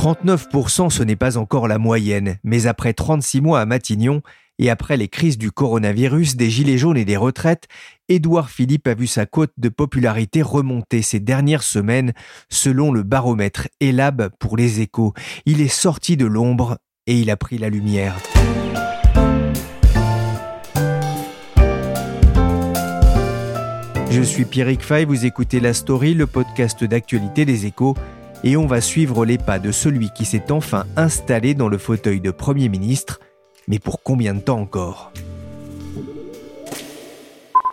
39%, ce n'est pas encore la moyenne, mais après 36 mois à Matignon et après les crises du coronavirus, des gilets jaunes et des retraites, Édouard Philippe a vu sa cote de popularité remonter ces dernières semaines selon le baromètre Elab pour les échos. Il est sorti de l'ombre et il a pris la lumière. Je suis Pierrick Fay, vous écoutez La Story, le podcast d'actualité des échos, et on va suivre les pas de celui qui s'est enfin installé dans le fauteuil de Premier ministre. Mais pour combien de temps encore?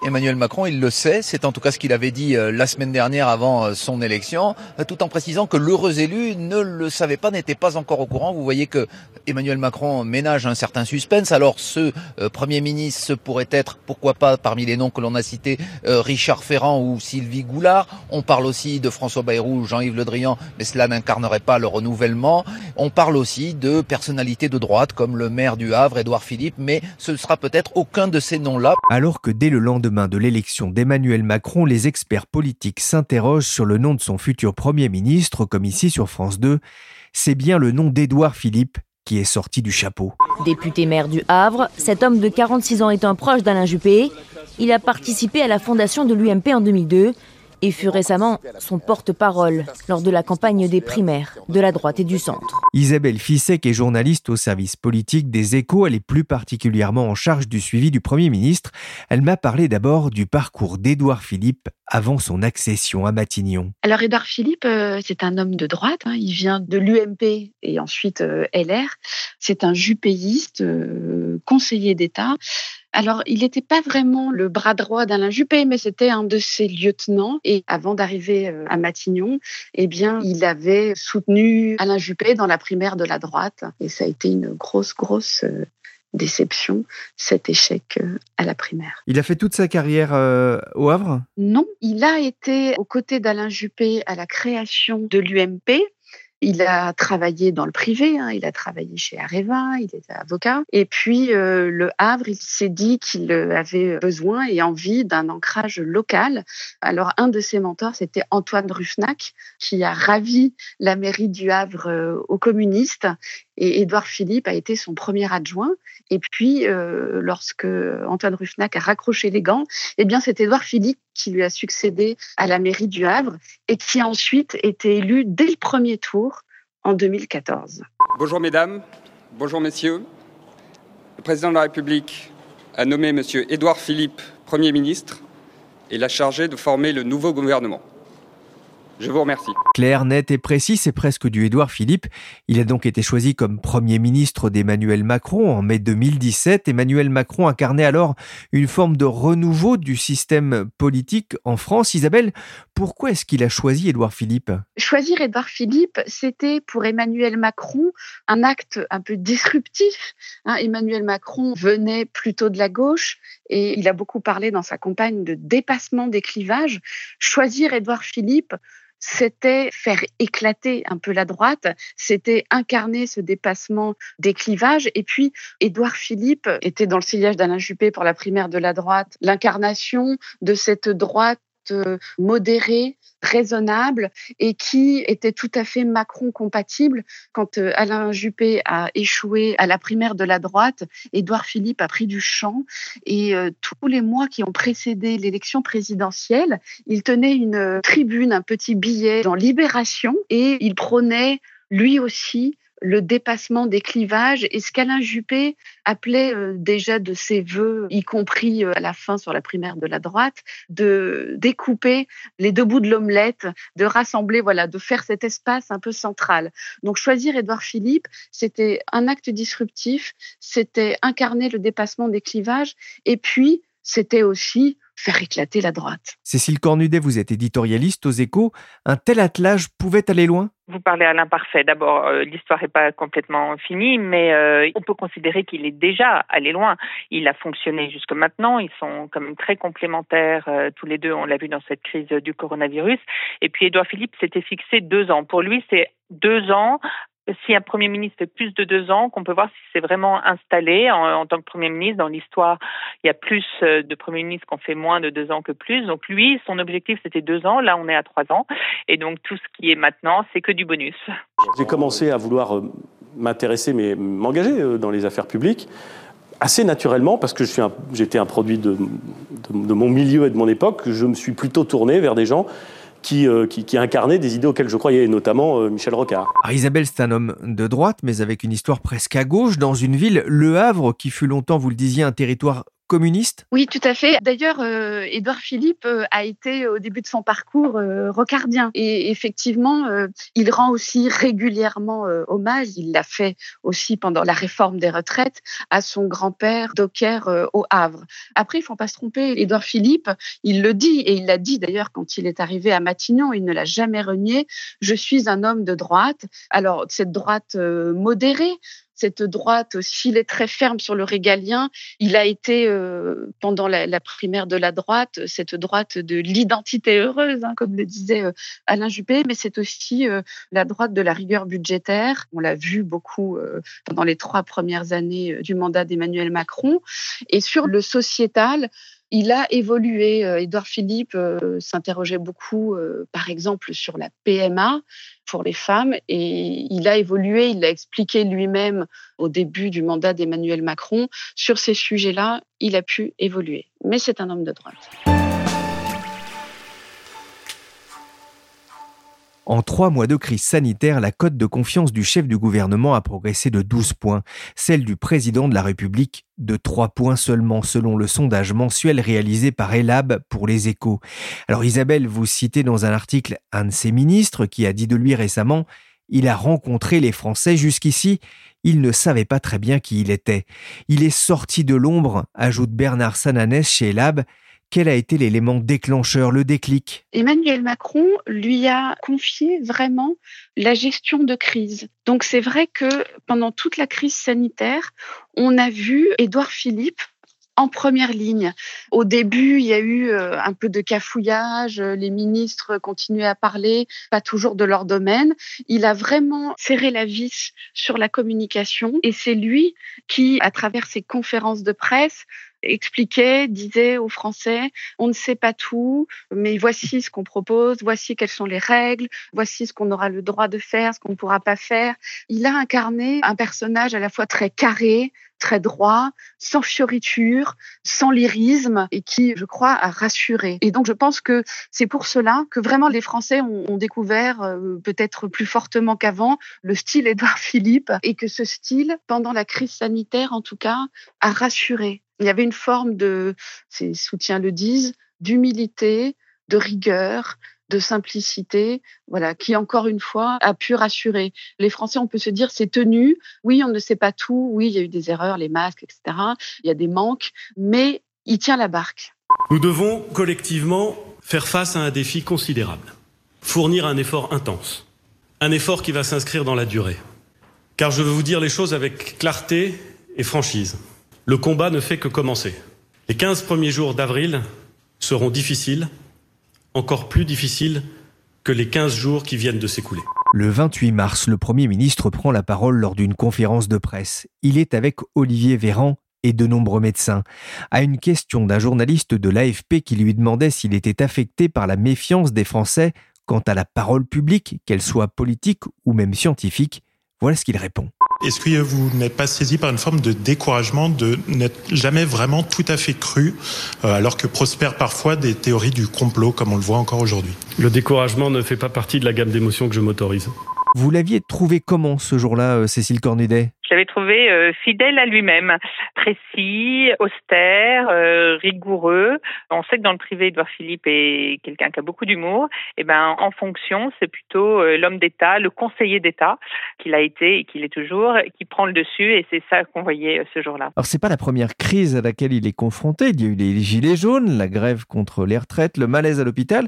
Emmanuel Macron, il le sait, c'est en tout cas ce qu'il avait dit euh, la semaine dernière avant euh, son élection, euh, tout en précisant que l'heureux élu ne le savait pas, n'était pas encore au courant. Vous voyez que Emmanuel Macron ménage un certain suspense. Alors ce Premier ministre, ce pourrait être, pourquoi pas, parmi les noms que l'on a cités, Richard Ferrand ou Sylvie Goulard. On parle aussi de François Bayrou, Jean-Yves Le Drian, mais cela n'incarnerait pas le renouvellement. On parle aussi de personnalités de droite comme le maire du Havre, Édouard Philippe, mais ce ne sera peut-être aucun de ces noms-là. Alors que dès le lendemain de l'élection d'Emmanuel Macron, les experts politiques s'interrogent sur le nom de son futur Premier ministre, comme ici sur France 2, c'est bien le nom d'Édouard Philippe qui est sorti du chapeau. Député maire du Havre, cet homme de 46 ans est un proche d'Alain Juppé. Il a participé à la fondation de l'UMP en 2002 et fut récemment son porte-parole lors de la campagne des primaires de la droite et du centre. Isabelle Fissek est journaliste au service politique des échos. Elle est plus particulièrement en charge du suivi du Premier ministre. Elle m'a parlé d'abord du parcours d'Édouard Philippe avant son accession à Matignon. Alors Édouard Philippe, euh, c'est un homme de droite. Hein. Il vient de l'UMP et ensuite euh, LR. C'est un jupéiste, euh, conseiller d'État. Alors, il n'était pas vraiment le bras droit d'Alain Juppé, mais c'était un de ses lieutenants. Et avant d'arriver euh, à Matignon, eh bien, il avait soutenu Alain Juppé dans la primaire de la droite. Et ça a été une grosse, grosse euh, déception, cet échec euh, à la primaire. Il a fait toute sa carrière au Havre? Non, il a été aux côtés d'Alain Juppé à la création de l'UMP, il a travaillé dans le privé, hein, il a travaillé chez Areva, il était avocat. Et puis euh, le Havre, il s'est dit qu'il avait besoin et envie d'un ancrage local. Alors un de ses mentors, c'était Antoine Ruffnac, qui a ravi la mairie du Havre euh, aux communistes. Et Édouard Philippe a été son premier adjoint. Et puis, euh, lorsque Antoine Ruffnac a raccroché les gants, eh bien, c'est Édouard Philippe qui lui a succédé à la mairie du Havre et qui a ensuite été élu dès le premier tour en 2014. Bonjour mesdames, bonjour messieurs. Le président de la République a nommé M. Édouard Philippe Premier ministre et l'a chargé de former le nouveau gouvernement. Je vous remercie. Clair, net et précis, c'est presque du Édouard Philippe. Il a donc été choisi comme Premier ministre d'Emmanuel Macron en mai 2017. Emmanuel Macron incarnait alors une forme de renouveau du système politique en France. Isabelle, pourquoi est-ce qu'il a choisi Édouard Philippe? Choisir Édouard Philippe, c'était pour Emmanuel Macron un acte un peu disruptif. Hein. Emmanuel Macron venait plutôt de la gauche et il a beaucoup parlé dans sa campagne de dépassement des clivages. Choisir Édouard Philippe, c'était faire éclater un peu la droite, c'était incarner ce dépassement des clivages. Et puis, Édouard Philippe était dans le sillage d'Alain Juppé pour la primaire de la droite, l'incarnation de cette droite euh, modérée, raisonnable et qui était tout à fait Macron compatible. Quand euh, Alain Juppé a échoué à la primaire de la droite, Édouard Philippe a pris du champ et euh, tous les mois qui ont précédé l'élection présidentielle, il tenait une tribune, un petit billet dans Libération et il prônait lui aussi le dépassement des clivages et ce qu'Alain Juppé appelait euh, déjà de ses voeux, y compris euh, à la fin sur la primaire de la droite, de découper les deux bouts de l'omelette, de rassembler, voilà, de faire cet espace un peu central. Donc choisir Édouard Philippe, c'était un acte disruptif, c'était incarner le dépassement des clivages et puis c'était aussi faire éclater la droite. Cécile Cornudet, vous êtes éditorialiste aux échos. Un tel attelage pouvait aller loin? Vous parlez à l'imparfait. D'abord, euh, l'histoire n'est pas complètement finie, mais euh, on peut considérer qu'il est déjà allé loin. Il a fonctionné jusque maintenant. Ils sont quand même très complémentaires euh, tous les deux. On l'a vu dans cette crise du coronavirus. Et puis, Édouard Philippe s'était fixé deux ans. Pour lui, c'est deux ans si un Premier ministre fait plus de deux ans, qu'on peut voir si c'est vraiment installé en, tant que Premier ministre. Dans l'histoire, il y a plus euh, de Premiers ministres qui ont fait moins de deux ans que plus. Donc lui, son objectif, c'était deux ans. Là, on est à trois ans. Et donc tout ce qui est maintenant, c'est que du bonus. J'ai commencé à vouloir euh, m'intéresser, mais m'engager euh, dans les affaires publiques assez naturellement, parce que j'étais un, un, produit de, de, mon milieu et de mon époque, je me suis plutôt tourné vers des gens euh, qui, incarnait des idées auxquelles je croyais, notamment euh, Michel Rocard. Isabelle, c'est un homme de droite, mais avec une histoire presque à gauche, dans une ville, Le Havre, qui fut longtemps, vous le disiez, un territoire communiste Oui, tout à fait. D'ailleurs, euh, Édouard Philippe euh, a été au début de son parcours euh, rocardien. Et effectivement, euh, il rend aussi régulièrement hommage, il l'a fait aussi pendant la réforme des retraites, à son grand-père Docker au Havre. Après, il ne faut pas se tromper, Édouard Philippe, il le dit, et il l'a dit d'ailleurs quand il est arrivé à Matignon, il ne l'a jamais renié, je suis un homme de droite. Alors, cette droite modérée, cette droite aussi, est très ferme sur le régalien. Il a été, euh, pendant la, primaire de la droite, cette droite de l'identité heureuse, hein, comme le disait euh, Alain Juppé, mais c'est aussi euh, la droite de la rigueur budgétaire. On l'a vu beaucoup pendant les trois premières années du mandat d'Emmanuel Macron. Et sur le sociétal, il a évolué. Édouard Philippe s'interrogeait beaucoup, par exemple, sur la PMA pour les femmes et il a évolué, il l'a expliqué lui-même au début du mandat d'Emmanuel Macron. Sur ces sujets-là, il a pu évoluer. Mais c'est un homme de droite. En trois mois de crise sanitaire, la cote de confiance du chef du gouvernement a progressé de 12 points, celle du président de la République de 3 points seulement selon le sondage mensuel réalisé par Elab pour les échos. Alors Isabelle, vous citez dans un article un de ses ministres qui a dit de lui récemment il a rencontré les Français jusqu'ici, il ne savait pas très bien qui il était. Il est sorti de l'ombre, ajoute Bernard Sananès chez Elab, quel a été l'élément déclencheur, le déclic? Emmanuel Macron lui a confié vraiment la gestion de crise. Donc c'est vrai que pendant toute la crise sanitaire, on a vu Édouard Philippe en première ligne. Au début, il y a eu euh, un peu de cafouillage, les ministres continuaient à parler, pas toujours de leur domaine. Il a vraiment serré la vis sur la communication et c'est lui qui, à travers ses conférences de presse, expliquait, disait aux Français, on ne sait pas tout, mais voici ce qu'on propose, voici quelles sont les règles, voici ce qu'on aura le droit de faire, ce qu'on ne pourra pas faire. Il a incarné un personnage à la fois très carré, très droit, sans fioriture, sans lyrisme et qui, je crois, a rassuré. Et donc, je pense que c'est pour cela que vraiment les Français ont, découvert, euh, peut-être plus fortement qu'avant, le style Édouard Philippe et que ce style, pendant la crise sanitaire en tout cas, a rassuré il y avait une forme de, ses soutiens le disent, d'humilité, de rigueur, de simplicité, voilà, qui encore une fois a pu rassurer les Français. On peut se dire c'est tenu. Oui, on ne sait pas tout. Oui, il y a eu des erreurs, les masques, etc. Il y a des manques, mais il tient la barque. Nous devons collectivement faire face à un défi considérable, fournir un effort intense, un effort qui va s'inscrire dans la durée. Car je veux vous dire les choses avec clarté et franchise. Le combat ne fait que commencer. Les 15 premiers jours d'avril seront difficiles, encore plus difficiles que les 15 jours qui viennent de s'écouler. Le 28 mars, le Premier ministre prend la parole lors d'une conférence de presse. Il est avec Olivier Véran et de nombreux médecins. À une question d'un journaliste de l'AFP qui lui demandait s'il était affecté par la méfiance des Français quant à la parole publique, qu'elle soit politique ou même scientifique, voilà ce qu'il répond. Est-ce que vous n'êtes pas saisi par une forme de découragement de n'être jamais vraiment tout à fait cru, euh, alors que prospèrent parfois des théories du complot, comme on le voit encore aujourd'hui? Le découragement ne fait pas partie de la gamme d'émotions que je m'autorise. Vous l'aviez trouvé comment ce jour-là, euh, Cécile Cornudet? Je l'avais trouvé euh, fidèle à lui-même, précis, austère, euh, rigoureux. On sait que dans le privé, Edouard Philippe est quelqu'un qui a beaucoup d'humour. Et ben, en fonction, c'est plutôt euh, l'homme d'État, le conseiller d'État qu'il a été et qu'il est toujours, qui prend le dessus. Et c'est ça qu'on voyait ce jour-là. Alors, c'est pas la première crise à laquelle il est confronté. Il y a eu les gilets jaunes, la grève contre les retraites, le malaise à l'hôpital.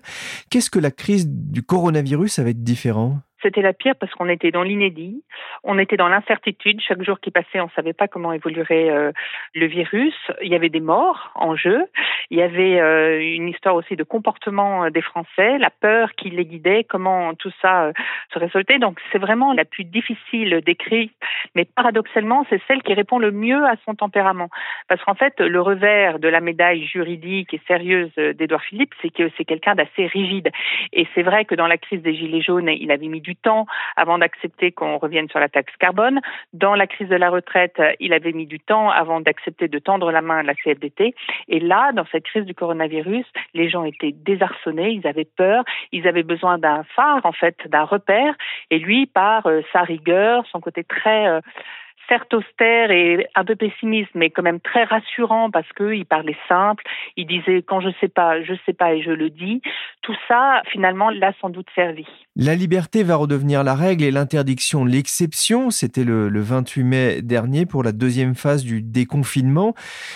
Qu'est-ce que la crise du coronavirus va être différent? C'était la pire parce qu'on était dans l'inédit, on était dans l'incertitude. Chaque jour qui passait, on ne savait pas comment évoluerait euh, le virus. Il y avait des morts en jeu. Il y avait euh, une histoire aussi de comportement euh, des Français, la peur qui les guidait, comment tout ça se résolvait. Donc c'est vraiment la plus difficile d'écrire, mais paradoxalement, c'est celle qui répond le mieux à son tempérament. Parce qu'en fait, le revers de la médaille juridique et sérieuse d'Édouard Philippe, c'est que c'est quelqu'un d'assez rigide. Et c'est vrai que dans la crise des Gilets jaunes, il avait mis du temps avant d'accepter qu'on revienne sur la taxe carbone. Dans la crise de la retraite, il avait mis du temps avant d'accepter de tendre la main à la CFDT. Et là, dans cette crise du coronavirus, les gens étaient désarçonnés, ils avaient peur, ils avaient besoin d'un phare, en fait, d'un repère. Et lui, par euh, sa rigueur, son côté très euh, certes austère et un peu pessimiste, mais quand même très rassurant parce qu'il parlait simple, il disait quand je sais pas, je sais pas et je le dis. Tout ça, finalement, l'a sans doute servi. La liberté va redevenir la règle et l'interdiction l'exception. C'était le, le 28 mai dernier pour la deuxième phase du déconfinement.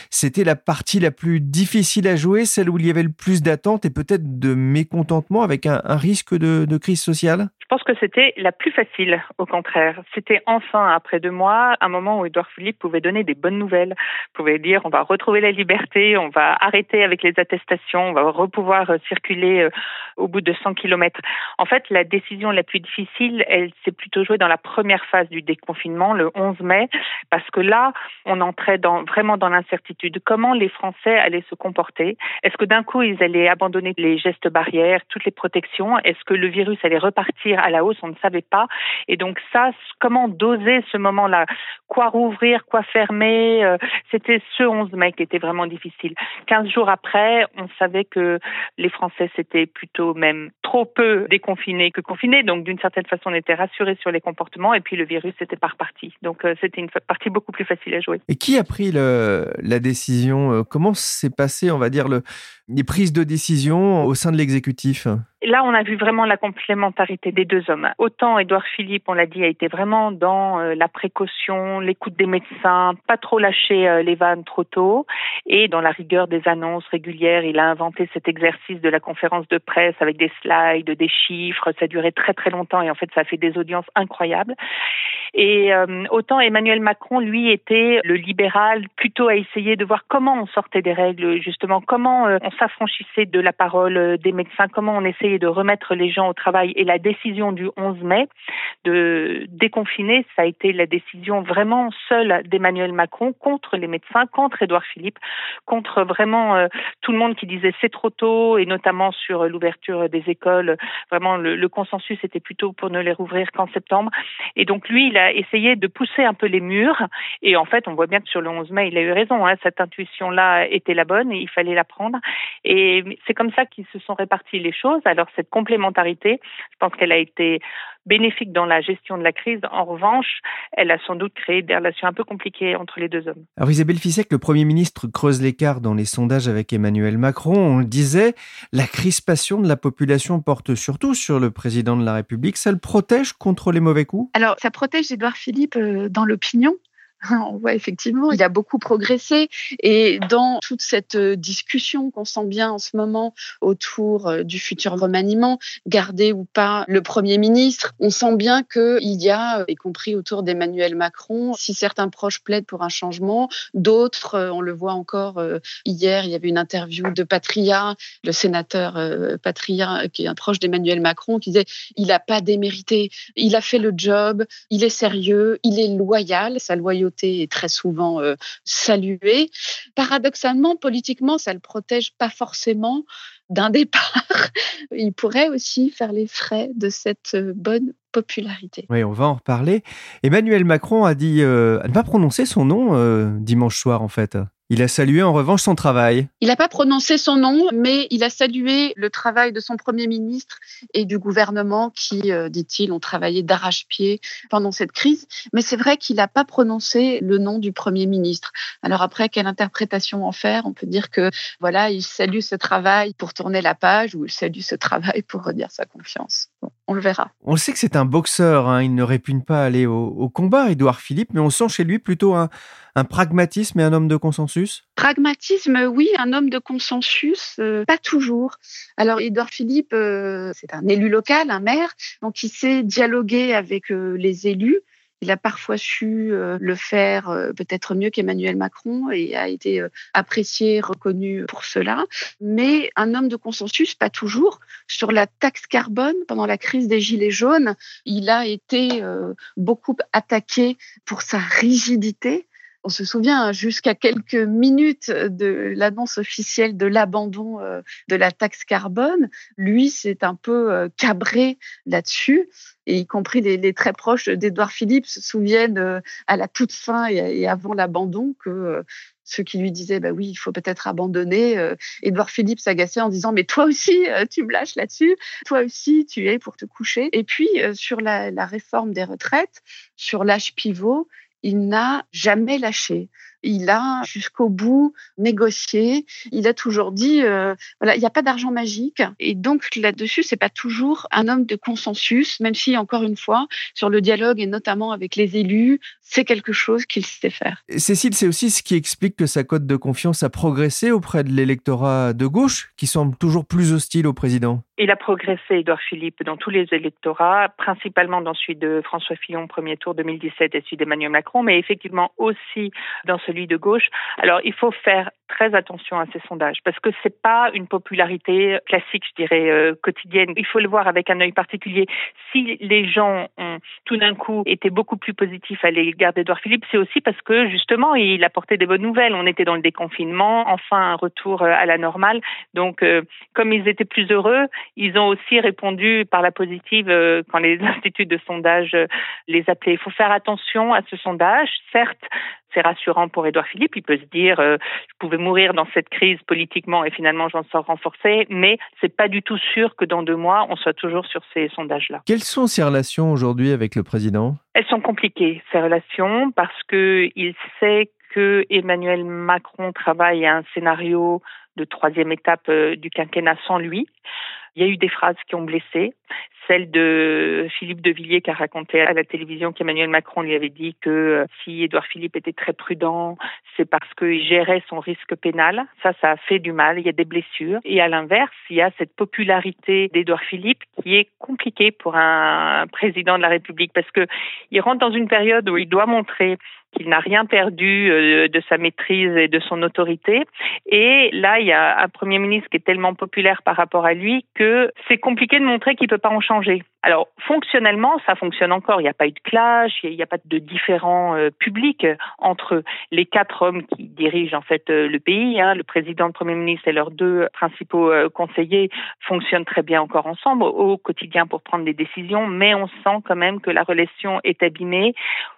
C'était la partie la plus difficile à jouer, celle où il y avait le plus d'attentes et peut-être de mécontentement avec un, risque de, crise sociale? Je pense que c'était la plus facile, au contraire. C'était enfin, après deux mois, un moment où Édouard Philippe pouvait donner des bonnes nouvelles, pouvait dire on va retrouver la liberté, on va arrêter avec les attestations, on va repouvoir euh, circuler euh, au bout de 100 kilomètres. En fait, la décision la plus difficile, elle s'est plutôt jouée dans la première phase du déconfinement, le 11 mai, parce que là, on entrait vraiment dans l'incertitude. Comment les Français allaient se comporter? Est-ce que d'un coup, ils allaient abandonner les gestes barrières, toutes les protections? Est-ce que le virus allait repartir à la hausse, on ne savait pas. Et donc ça, comment doser ce moment-là? Quoi rouvrir, quoi fermer? Euh, C'était ce 11 mai qui était vraiment difficile. Quinze jours après, on savait que les Français s'étaient plutôt même trop peu déconfinés que confinés. Donc d'une certaine façon, on était rassurés sur les comportements et puis le virus était pas reparti. Donc euh, c'était une partie beaucoup plus facile à jouer. Et qui a pris le, la décision? Euh, Comment s'est passé, on va dire, le, les prises de décision au sein de l'exécutif Là, on a vu vraiment la complémentarité des deux hommes. Autant Édouard Philippe, on l'a dit, a été vraiment dans euh, la précaution, l'écoute des médecins, pas trop lâcher euh, les vannes trop tôt, et dans la rigueur des annonces régulières. Il a inventé cet exercice de la conférence de presse avec des slides, des chiffres. Ça a duré très très longtemps et en fait, ça a fait des audiences incroyables. Et euh, autant Emmanuel Macron, lui, était le libéral, plutôt à essayer de voir comment on sortait des règles, justement, comment on s'affranchissait de la parole des médecins, comment on essayait de remettre les gens au travail. Et la décision du 11 mai de déconfiner, ça a été la décision vraiment seule d'Emmanuel Macron contre les médecins, contre Édouard Philippe, contre vraiment euh, tout le monde qui disait c'est trop tôt, et notamment sur l'ouverture des écoles. Vraiment, le, consensus était plutôt pour ne les rouvrir qu'en septembre. Et donc lui, il a essayé de pousser un peu les murs. Et en fait, on voit bien que sur le 11 mai, il a eu raison. Hein, cette intuition-là était la bonne et il fallait la prendre. Et c'est comme ça qu'ils se sont répartis les choses. Alors cette complémentarité, je pense qu'elle a été bénéfique dans la gestion de la crise. En revanche, elle a sans doute créé des relations un peu compliquées entre les deux hommes. Alors Isabelle Fissek, le Premier ministre creuse l'écart dans les sondages avec Emmanuel Macron. On le disait, la crispation de la population porte surtout sur le président de la République. Ça le protège contre les mauvais coups? Alors, ça protège Édouard Philippe euh, dans l'opinion on voit effectivement, il a beaucoup progressé. Et dans toute cette euh, discussion qu'on sent bien en ce moment autour euh, du futur remaniement, garder ou pas le Premier ministre, on sent bien qu'il y a, euh, y compris autour d'Emmanuel Macron, si certains proches plaident pour un changement, d'autres, on le voit encore hier, il y avait une interview de Patria, le sénateur Patria, qui est un proche d'Emmanuel Macron, qui disait il n'a pas démérité, il a fait le job, il est sérieux, il est loyal, sa loyauté est très souvent euh, saluée. Paradoxalement, politiquement, ça le protège pas forcément d'un départ. Il pourrait aussi faire les frais de cette euh, bonne popularité. Oui, on va en reparler. Emmanuel Macron a dit euh, ne pas prononcer son nom dimanche soir, en fait. Il a salué en revanche son travail. Il n'a pas prononcé son nom, mais il a salué le travail de son Premier ministre et du gouvernement qui, euh, dit-il, ont travaillé d'arrache-pied pendant cette crise. Mais c'est vrai qu'il n'a pas prononcé le nom du Premier ministre. Alors après, quelle interprétation en faire? On peut dire que voilà, il salue ce travail pour tourner la page ou il salue ce travail pour redire sa confiance. On le verra. On sait que c'est un boxeur, hein. il ne répugne pas aller au, au combat, Édouard Philippe, mais on sent chez lui plutôt un, un pragmatisme et un homme de consensus Pragmatisme, oui, un homme de consensus, euh, pas toujours. Alors, Edouard Philippe, euh, c'est un élu local, un maire, donc il sait dialoguer avec euh, les élus. Il a parfois su le faire peut-être mieux qu'Emmanuel Macron et a été apprécié, reconnu pour cela. Mais un homme de consensus, pas toujours. Sur la taxe carbone, pendant la crise des Gilets jaunes, il a été beaucoup attaqué pour sa rigidité on se souvient hein, jusqu'à quelques minutes de l'annonce officielle de l'abandon euh, de la taxe carbone, lui c'est un peu euh, cabré là-dessus, et y compris les, très proches d'Edouard Philippe se souviennent euh, à la toute fin et, avant l'abandon que ceux qui lui disaient bah oui il faut peut-être abandonner, Edouard Philippe s'agaçait en disant mais toi aussi tu me lâches là-dessus, toi aussi tu es pour te coucher. Et puis sur la réforme des retraites, sur l'âge pivot, il n'a jamais lâché. Il a jusqu'au bout négocié. Il a toujours dit, euh, voilà, il n'y a pas d'argent magique. Et donc là-dessus, c'est pas toujours un homme de consensus, même si encore une fois, sur le dialogue et notamment avec les élus, c'est quelque chose qu'il sait faire. Cécile, c'est aussi ce qui explique que sa cote de confiance a progressé auprès de l'électorat de gauche, qui semble toujours plus hostile au président. Il a progressé, Edouard Philippe, dans tous les électorats, principalement dans celui de François Fillon, premier tour 2017, et celui d'Emmanuel Macron, mais effectivement aussi dans celui de gauche. Alors, il faut faire très attention à ces sondages parce que c'est pas une popularité classique, je dirais, euh, quotidienne. Il faut le voir avec un œil particulier. Si les gens ont tout d'un coup été beaucoup plus positifs à l'égard d'Edouard Philippe, c'est aussi parce que justement, il apportait des bonnes nouvelles. On était dans le déconfinement, enfin un retour euh, à la normale. Donc, euh, comme ils étaient plus heureux, ils ont aussi répondu par la positive quand les instituts de sondage les appelaient. Il faut faire attention à ce sondage. Certes, c'est rassurant pour Édouard Philippe. Il peut se dire, euh, je pouvais mourir dans cette crise politiquement et finalement j'en sors renforcé, mais c'est pas du tout sûr que dans deux mois on soit toujours sur ces sondages-là. Quelles sont ses relations aujourd'hui avec le président? Elles sont compliquées ces relations parce que il sait que Emmanuel Macron travaille à un scénario de troisième étape euh, du quinquennat sans lui. Il y a eu des phrases qui ont blessé celle de Philippe de Villiers qui a raconté à la télévision qu'Emmanuel Macron lui avait dit que euh, si Édouard Philippe était très prudent, c'est parce qu'il gérait son risque pénal. Ça, ça a fait du mal. Il y a des blessures. Et à l'inverse, il y a cette popularité d'Édouard Philippe qui est compliquée pour un président de la République parce que il rentre dans une période où il doit montrer qu'il n'a rien perdu euh, de sa maîtrise et de son autorité. Et là, il y a un Premier ministre qui est tellement populaire par rapport à lui que c'est compliqué de montrer qu'il ne peut pas en changer. Alors, fonctionnellement, ça fonctionne encore. Il n'y a pas eu de clash, il n'y a pas de différents euh, publics entre les quatre hommes qui dirigent en fait euh, le pays. Hein. Le président, le Premier ministre et leurs deux principaux conseillers fonctionnent très bien encore ensemble au quotidien pour prendre des décisions, mais on sent quand même que la relation est abîmée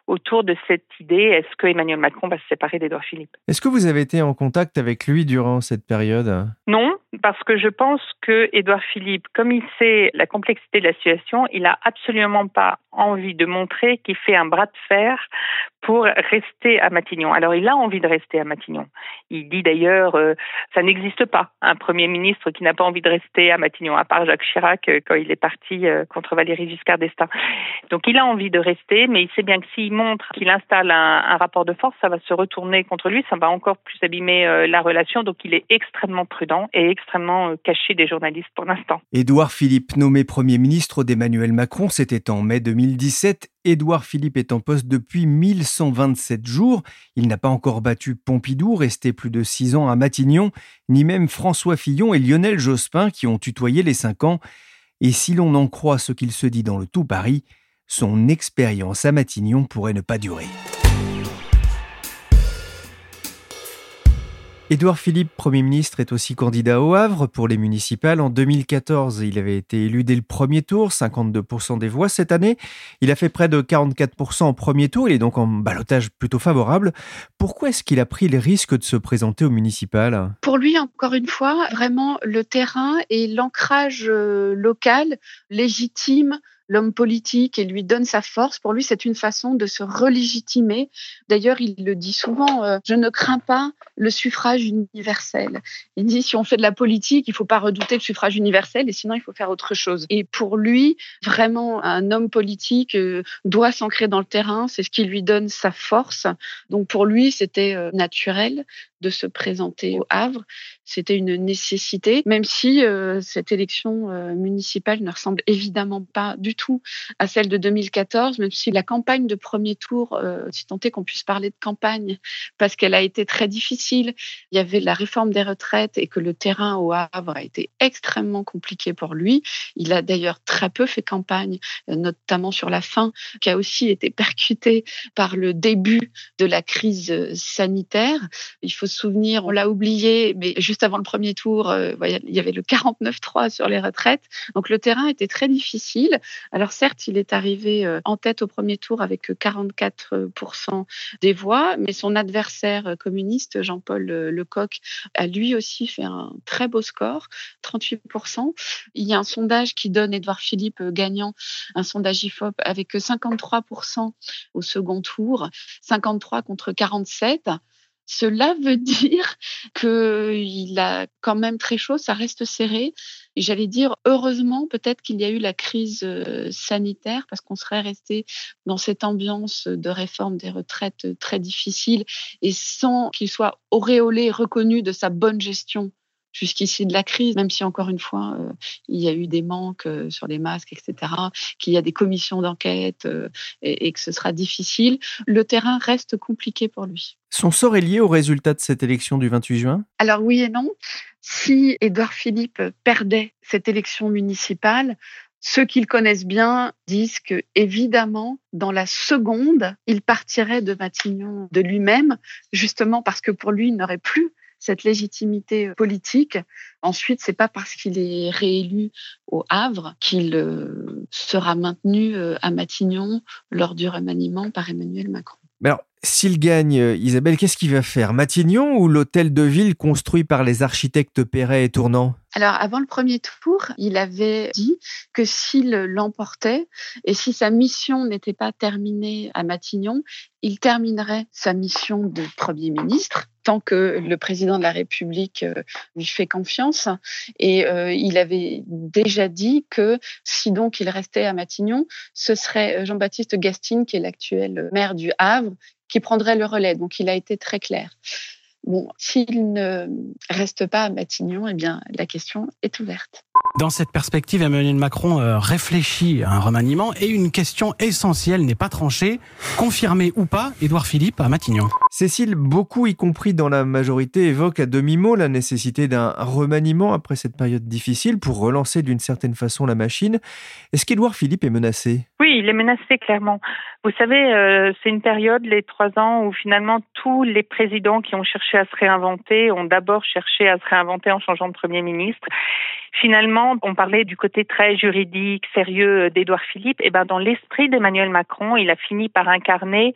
autour de cette idée est-ce que Emmanuel Macron va se séparer d'Edouard Philippe? Est-ce que vous avez été en contact avec lui durant cette période? Non, parce que je pense que Édouard Philippe, comme il sait la complexité de la situation, il n'a absolument pas envie de montrer qu'il fait un bras de fer pour rester à Matignon. Alors il a envie de rester à Matignon. Il dit d'ailleurs, euh, ça n'existe pas un Premier ministre qui n'a pas envie de rester à Matignon, à part Jacques Chirac euh, quand il est parti euh, contre Valéry Giscard d'Estaing. Donc il a envie de rester, mais il sait bien que s'il montre qu'il installe un, un, rapport de force, ça va se retourner contre lui, ça va encore plus abîmer la relation. Donc il est extrêmement prudent et extrêmement caché des journalistes pour l'instant. Édouard Philippe, nommé Premier ministre d'Emmanuel Macron, c'était en mai 2017. Édouard Philippe est en poste depuis 1127 jours. Il n'a pas encore battu Pompidou, resté plus de six ans à Matignon, ni même François Fillon et Lionel Jospin qui ont tutoyé les cinq ans. Et si l'on en croit ce qu'il se dit dans le tout Paris, son expérience à Matignon pourrait ne pas durer. Édouard Philippe, Premier ministre, est aussi candidat au Havre pour les municipales. En 2014, il avait été élu dès le premier tour, 52% des voix. Cette année, il a fait près de 44% en premier tour. Il est donc en balotage plutôt favorable. Pourquoi est-ce qu'il a pris le risque de se présenter aux municipales? Pour lui, encore une fois, vraiment le terrain et l'ancrage euh, local légitime l'homme politique et lui donne sa force. Pour lui, c'est une façon de se relégitimer. D'ailleurs, il le dit souvent, euh, je ne crains pas le suffrage universel. Il dit, si on fait de la politique, il faut pas redouter le suffrage universel et sinon, il faut faire autre chose. Et pour lui, vraiment, un homme politique euh, doit s'ancrer dans le terrain. C'est ce qui lui donne sa force. Donc, pour lui, c'était euh, naturel de se présenter au Havre. C'était une nécessité, même si euh, cette élection euh, municipale ne ressemble évidemment pas du tout à celle de 2014, même si la campagne de premier tour, euh, si tant est qu'on puisse parler de campagne, parce qu'elle a été très difficile, il y avait la réforme des retraites et que le terrain au Havre a été extrêmement compliqué pour lui. Il a d'ailleurs très peu fait campagne, notamment sur la fin, qui a aussi été percutée par le début de la crise sanitaire. Il faut souvenir, on l'a oublié, mais juste avant le premier tour, euh, il y avait le 49-3 sur les retraites. Donc le terrain était très difficile. Alors certes, il est arrivé euh, en tête au premier tour avec 44% des voix, mais son adversaire communiste, Jean-Paul Lecoq, a lui aussi fait un très beau score, 38%. Il y a un sondage qui donne Édouard Philippe gagnant, un sondage IFOP avec 53% au second tour, 53 contre 47. Cela veut dire qu'il a quand même très chaud, ça reste serré. J'allais dire, heureusement, peut-être qu'il y a eu la crise euh, sanitaire parce qu'on serait resté dans cette ambiance de réforme des retraites très difficile et sans qu'il soit auréolé, reconnu de sa bonne gestion jusqu'ici de la crise, même si encore une fois, euh, il y a eu des manques euh, sur les masques, etc., qu'il y a des commissions d'enquête euh, et, que ce sera difficile, le terrain reste compliqué pour lui. Son sort est lié au résultat de cette élection du 28 juin? Alors oui et non. Si Édouard Philippe perdait cette élection municipale, ceux qui le connaissent bien disent que, évidemment, dans la seconde, il partirait de Matignon de lui-même, justement parce que pour lui, il n'aurait plus cette légitimité politique. Ensuite, c'est pas parce qu'il est réélu au Havre qu'il euh, sera maintenu euh, à Matignon lors du remaniement par Emmanuel Macron. Mais alors, s'il gagne, euh, Isabelle, qu'est-ce qu'il va faire? Matignon ou l'hôtel de ville construit par les architectes Perret et Tournant? Alors, avant le premier tour, il avait dit que s'il l'emportait et si sa mission n'était pas terminée à Matignon, il terminerait sa mission de Premier ministre tant que le président de la République euh, lui fait confiance. Et euh, il avait déjà dit que si donc il restait à Matignon, ce serait Jean-Baptiste Gastine, qui est l'actuel maire du Havre, qui prendrait le relais. Donc il a été très clair. Bon, s'il ne reste pas à Matignon, eh bien, la question est ouverte. Dans cette perspective, Emmanuel Macron euh, réfléchit à un remaniement et une question essentielle n'est pas tranchée. Confirmer ou pas Édouard Philippe à Matignon Cécile, beaucoup, y compris dans la majorité, évoquent à demi-mot la nécessité d'un remaniement après cette période difficile pour relancer d'une certaine façon la machine. Est-ce qu'Édouard Philippe est menacé? Oui, il est menacé clairement. Vous savez, euh, c'est une période, les trois ans, où finalement tous les présidents qui ont cherché à se réinventer ont d'abord cherché à se réinventer en changeant de Premier ministre. Finalement, on parlait du côté très juridique, sérieux d'Édouard Philippe. Et ben, dans l'esprit d'Emmanuel Macron, il a fini par incarner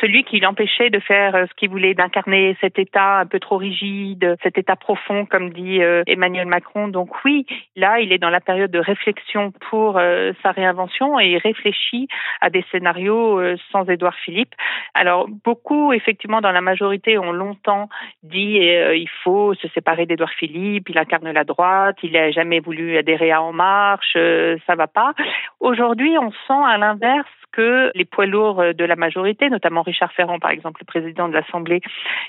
celui qui l'empêchait de faire euh, ce qu'il voulait, d'incarner cet État un peu trop rigide, cet État profond, comme dit euh, Emmanuel Macron. Donc oui, là, il est dans la période de réflexion pour euh, sa réinvention et il réfléchit à des scénarios sans Édouard Philippe. Alors beaucoup, effectivement, dans la majorité, ont longtemps dit il faut se séparer d'Édouard Philippe, il incarne la droite, il n'a jamais voulu adhérer à En Marche, ça va pas. Aujourd'hui, on sent à l'inverse que les poids lourds de la majorité, notamment Richard Ferrand, par exemple, le président de l'Assemblée,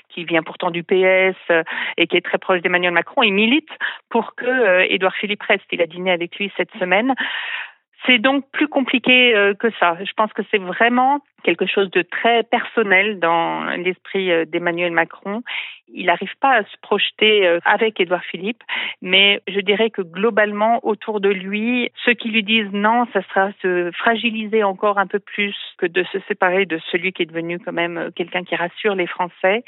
qui vient pourtant du PS euh, et qui est très proche d'Emmanuel Macron, il milite pour que euh, Édouard Philippe reste. Il a dîné avec lui cette semaine C'est donc plus compliqué euh, que ça. Je pense que c'est vraiment quelque chose de très personnel dans l'esprit euh, d'Emmanuel Macron. Il n'arrive pas à se projeter euh, avec Édouard Philippe, mais je dirais que globalement, autour de lui, ceux qui lui disent non, ça sera se fragiliser encore un peu plus que de se séparer de celui qui est devenu quand même quelqu'un qui rassure les Français,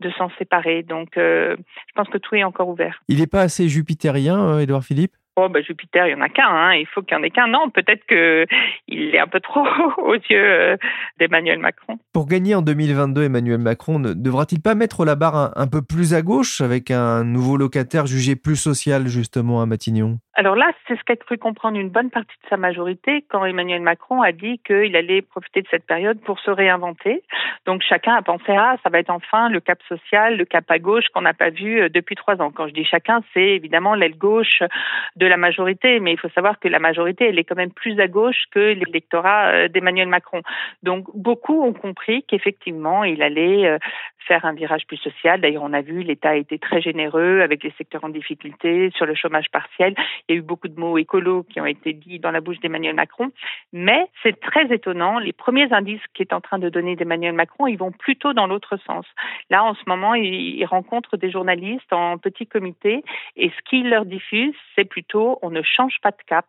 de s'en séparer. Donc, je pense que tout est encore ouvert. Il n'est pas assez jupitérien, Édouard Philippe? Oh, bah, Jupiter, il y en a qu'un, hein. il faut qu'il y en ait qu'un. Non, peut-être qu'il est un peu trop aux yeux euh, d'Emmanuel Macron. Pour gagner en 2022, Emmanuel Macron ne devra-t-il pas mettre la barre un, peu plus à gauche avec un nouveau locataire jugé plus social justement à Matignon? Alors là, c'est ce qu'a cru comprendre une bonne partie de sa majorité quand Emmanuel Macron a dit qu'il allait profiter de cette période pour se réinventer. Donc chacun a pensé ah ça va être enfin le cap social, le cap à gauche qu'on n'a pas vu euh, depuis trois ans. Quand je dis chacun, c'est évidemment l'aile gauche de la majorité, mais il faut savoir que la majorité elle est quand même plus à gauche que l'électorat euh, d'Emmanuel Macron. Donc beaucoup ont compris qu'effectivement il allait euh, faire un virage plus social. D'ailleurs, on a vu l'État a été très généreux avec les secteurs en difficulté sur le chômage partiel. Il y a eu beaucoup de mots écolos qui ont été dits dans la bouche d'Emmanuel Macron. Mais c'est très étonnant. Les premiers indices qu'est en train de donner d'Emmanuel Macron, ils vont plutôt dans l'autre sens. Là, en ce moment, il, rencontre des journalistes en petit comité et ce qu'il leur diffuse, c'est plutôt on ne change pas de cap.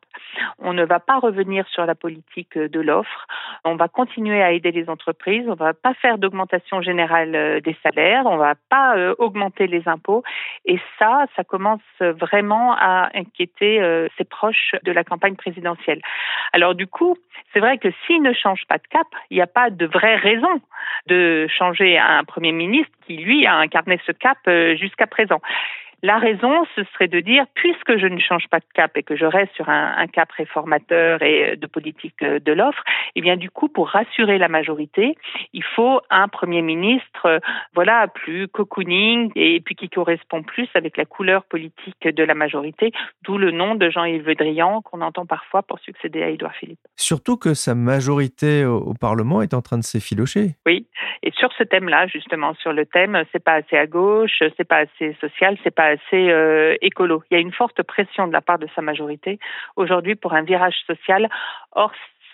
On ne va pas revenir sur la politique de l'offre. On va continuer à aider les entreprises. On ne va pas faire d'augmentation générale euh, des salaires. On ne va pas euh, augmenter les impôts. Et ça, ça commence vraiment à inquiéter euh, ses proches de la campagne présidentielle. Alors du coup, c'est vrai que s'il ne change pas de cap, il n'y a pas de vraie raison de changer un Premier ministre qui, lui, a incarné ce cap jusqu'à présent. La raison, ce serait de dire, puisque je ne change pas de cap et que je reste sur un, un cap réformateur et de politique euh, de l'offre, eh bien, du coup, pour rassurer la majorité, il faut un Premier ministre, euh, voilà, plus cocooning et puis qui correspond plus avec la couleur politique de la majorité, d'où le nom de Jean-Yves Le Drian qu'on entend parfois pour succéder à Édouard Philippe. Surtout que sa majorité au Parlement est en train de s'effilocher. Oui, et sur ce thème-là, justement, sur le thème, c'est pas assez à gauche, c'est pas assez social, c'est pas assez euh, écolo. Il y a une forte pression de la part de sa majorité aujourd'hui pour un virage social. Or,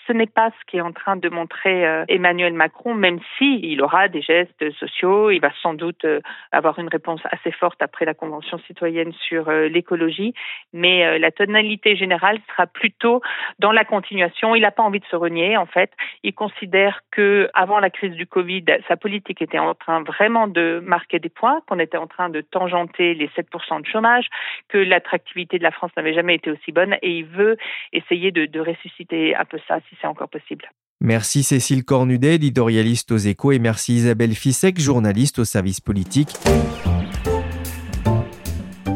ce n'est pas ce qui est en train de montrer euh, Emmanuel Macron, même si il aura des gestes sociaux, il va sans doute euh, avoir une réponse assez forte après la Convention citoyenne sur euh, l'écologie, mais la tonalité générale sera plutôt dans la continuation. Il n'a pas envie de se renier, en fait. Il considère que avant la crise du Covid, sa politique était en train vraiment de marquer des points, qu'on était en train de tangenter les 7% de chômage, que l'attractivité de la France n'avait jamais été aussi bonne, et il veut essayer de, ressusciter un peu ça, c'est encore possible. Merci Cécile Cornudet, éditorialiste aux échos, et merci Isabelle Fissek, journaliste au service politique.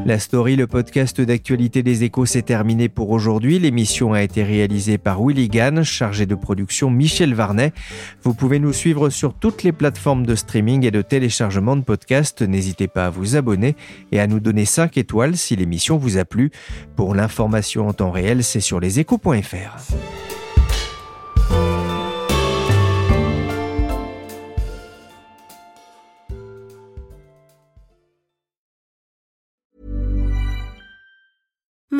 La story, le podcast d'actualité des échos, s'est terminé pour aujourd'hui. L'émission a été réalisée par Willy Gann, chargé de production Michel Varnet. Vous pouvez nous suivre sur toutes les plateformes de streaming et de téléchargement de podcasts. N'hésitez pas à vous abonner et à nous donner 5 étoiles si l'émission vous a plu. Pour l'information en temps réel, c'est sur leséchos.fr.